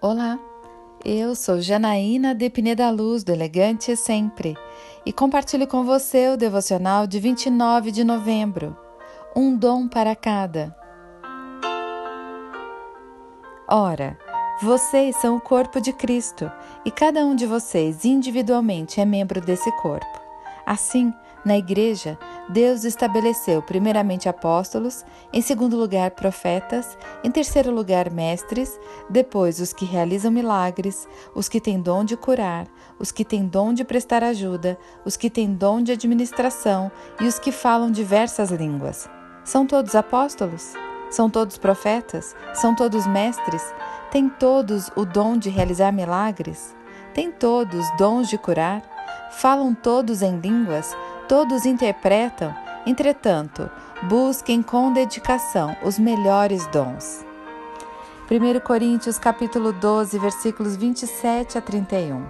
Olá, eu sou Janaína de Pineda Luz, do Elegante Sempre, e compartilho com você o devocional de 29 de novembro, Um Dom para Cada. Ora, vocês são o corpo de Cristo e cada um de vocês individualmente é membro desse corpo. Assim, na igreja, Deus estabeleceu primeiramente apóstolos, em segundo lugar profetas, em terceiro lugar mestres, depois os que realizam milagres, os que têm dom de curar, os que têm dom de prestar ajuda, os que têm dom de administração e os que falam diversas línguas. São todos apóstolos? São todos profetas? São todos mestres? Têm todos o dom de realizar milagres? Têm todos dons de curar? Falam todos em línguas? Todos interpretam, entretanto, busquem com dedicação os melhores dons. 1 Coríntios capítulo 12, versículos 27 a 31.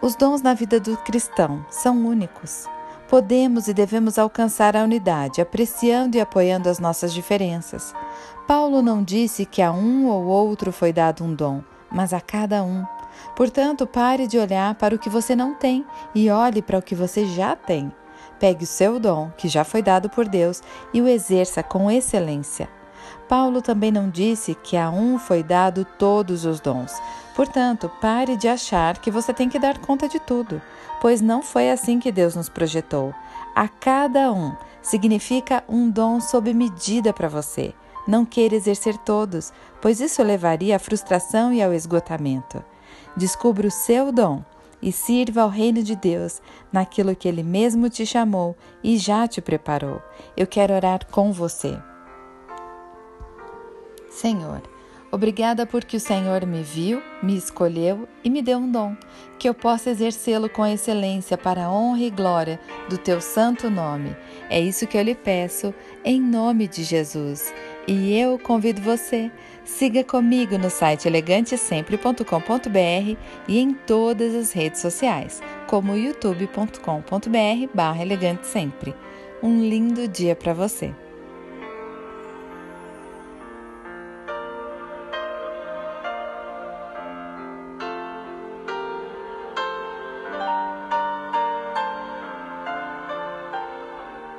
Os dons na vida do cristão são únicos. Podemos e devemos alcançar a unidade, apreciando e apoiando as nossas diferenças. Paulo não disse que a um ou outro foi dado um dom, mas a cada um. Portanto, pare de olhar para o que você não tem e olhe para o que você já tem. Pegue o seu dom, que já foi dado por Deus, e o exerça com excelência. Paulo também não disse que a um foi dado todos os dons. Portanto, pare de achar que você tem que dar conta de tudo, pois não foi assim que Deus nos projetou. A cada um significa um dom sob medida para você. Não queira exercer todos, pois isso levaria à frustração e ao esgotamento. Descubra o seu dom e sirva ao reino de Deus naquilo que Ele mesmo te chamou e já te preparou. Eu quero orar com você. Senhor, obrigada porque o Senhor me viu, me escolheu e me deu um dom, que eu possa exercê-lo com excelência para a honra e glória do teu santo nome. É isso que eu lhe peço, em nome de Jesus. E eu convido você, siga comigo no site elegantesempre.com.br e em todas as redes sociais, como youtube.com.br barra elegantesempre. Um lindo dia para você!